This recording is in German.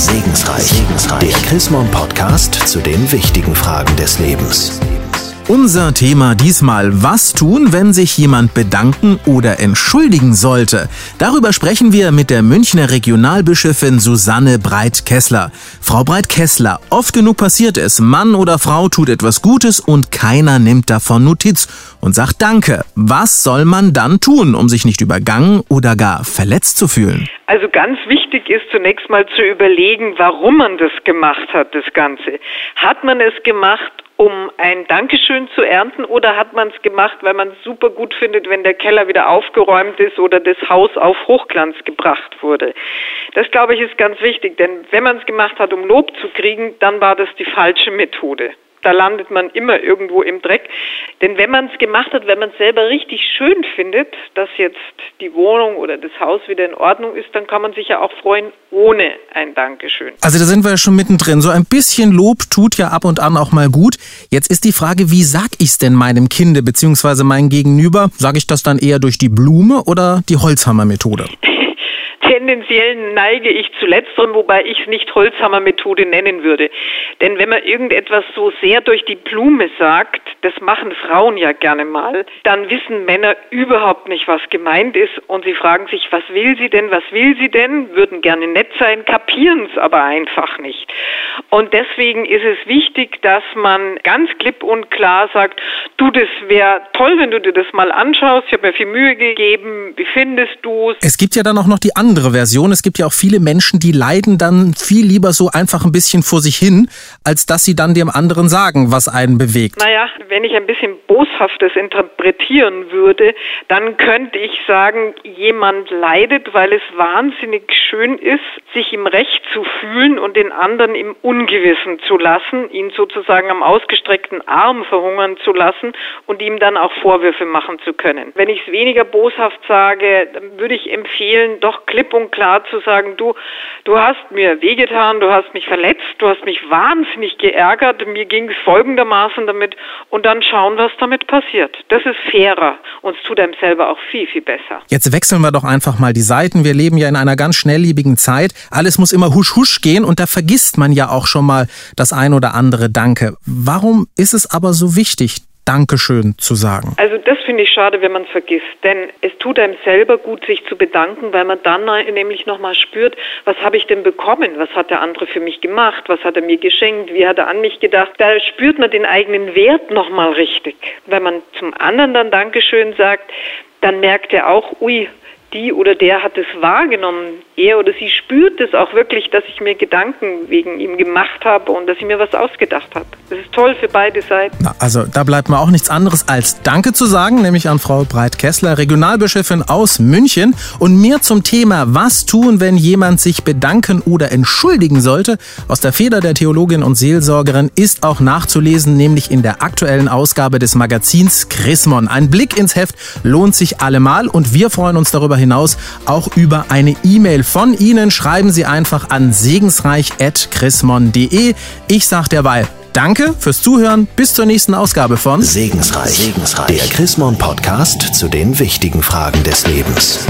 Segensreich. Segensreich. Der Chrismon Podcast zu den wichtigen Fragen des Lebens. Unser Thema diesmal, was tun, wenn sich jemand bedanken oder entschuldigen sollte? Darüber sprechen wir mit der Münchner Regionalbischöfin Susanne Breit-Kessler. Frau Breit-Kessler, oft genug passiert es, Mann oder Frau tut etwas Gutes und keiner nimmt davon Notiz und sagt Danke. Was soll man dann tun, um sich nicht übergangen oder gar verletzt zu fühlen? Also ganz wichtig ist zunächst mal zu überlegen, warum man das gemacht hat, das Ganze. Hat man es gemacht, um ein Dankeschön zu ernten oder hat man es gemacht, weil man es super gut findet, wenn der Keller wieder aufgeräumt ist oder das Haus auf Hochglanz gebracht wurde? Das glaube ich ist ganz wichtig, denn wenn man es gemacht hat, um Lob zu kriegen, dann war das die falsche Methode da landet man immer irgendwo im Dreck. Denn wenn man es gemacht hat, wenn man es selber richtig schön findet, dass jetzt die Wohnung oder das Haus wieder in Ordnung ist, dann kann man sich ja auch freuen ohne ein Dankeschön. Also da sind wir ja schon mittendrin. So ein bisschen Lob tut ja ab und an auch mal gut. Jetzt ist die Frage, wie sag ich es denn meinem Kinde bzw. meinem Gegenüber? Sage ich das dann eher durch die Blume oder die Holzhammermethode? Tendenziell neige ich zu letzterem, wobei ich es nicht Holzhammer-Methode nennen würde. Denn wenn man irgendetwas so sehr durch die Blume sagt, das machen Frauen ja gerne mal, dann wissen Männer überhaupt nicht, was gemeint ist und sie fragen sich, was will sie denn, was will sie denn, würden gerne nett sein, kapieren es aber einfach nicht. Und deswegen ist es wichtig, dass man ganz klipp und klar sagt, du, das wäre toll, wenn du dir das mal anschaust, ich habe mir viel Mühe gegeben, wie findest du es? Es gibt ja dann auch noch die andere andere Version. Es gibt ja auch viele Menschen, die leiden dann viel lieber so einfach ein bisschen vor sich hin, als dass sie dann dem anderen sagen, was einen bewegt. Naja, wenn ich ein bisschen Boshaftes interpretieren würde, dann könnte ich sagen, jemand leidet, weil es wahnsinnig schön ist, sich im Recht zu fühlen und den anderen im Ungewissen zu lassen, ihn sozusagen am ausgestreckten Arm verhungern zu lassen und ihm dann auch Vorwürfe machen zu können. Wenn ich es weniger boshaft sage, dann würde ich empfehlen, doch klipp und klar zu sagen, du, du hast mir wehgetan, du hast mich verletzt, du hast mich wahnsinnig geärgert, mir ging es folgendermaßen damit und dann schauen, was damit passiert. Das ist fairer und es tut einem selber auch viel, viel besser. Jetzt wechseln wir doch einfach mal die Seiten. Wir leben ja in einer ganz schnelllebigen Zeit. Alles muss immer husch husch gehen und da vergisst man ja auch schon mal das ein oder andere Danke. Warum ist es aber so wichtig, Dankeschön zu sagen? Also das finde ich schade, wenn man es vergisst, denn es tut einem selber gut, sich zu bedanken, weil man dann nämlich nochmal spürt, was habe ich denn bekommen, was hat der andere für mich gemacht, was hat er mir geschenkt, wie hat er an mich gedacht. Da spürt man den eigenen Wert nochmal richtig. Wenn man zum anderen dann Dankeschön sagt, dann merkt er auch, ui, die oder der hat es wahrgenommen. Er oder sie spürt es auch wirklich, dass ich mir Gedanken wegen ihm gemacht habe und dass ich mir was ausgedacht habe. Das ist toll für beide Seiten. Na, also da bleibt mir auch nichts anderes als Danke zu sagen, nämlich an Frau Breit-Kessler, Regionalbischöfin aus München. Und mehr zum Thema, was tun, wenn jemand sich bedanken oder entschuldigen sollte, aus der Feder der Theologin und Seelsorgerin ist auch nachzulesen, nämlich in der aktuellen Ausgabe des Magazins Chrismon. Ein Blick ins Heft lohnt sich allemal und wir freuen uns darüber hinaus auch über eine E-Mail von Ihnen. Schreiben Sie einfach an segensreich.chrismon.de. Ich sage derweil Danke fürs Zuhören. Bis zur nächsten Ausgabe von Segensreich, Segensreich. der Chrismon Podcast zu den wichtigen Fragen des Lebens.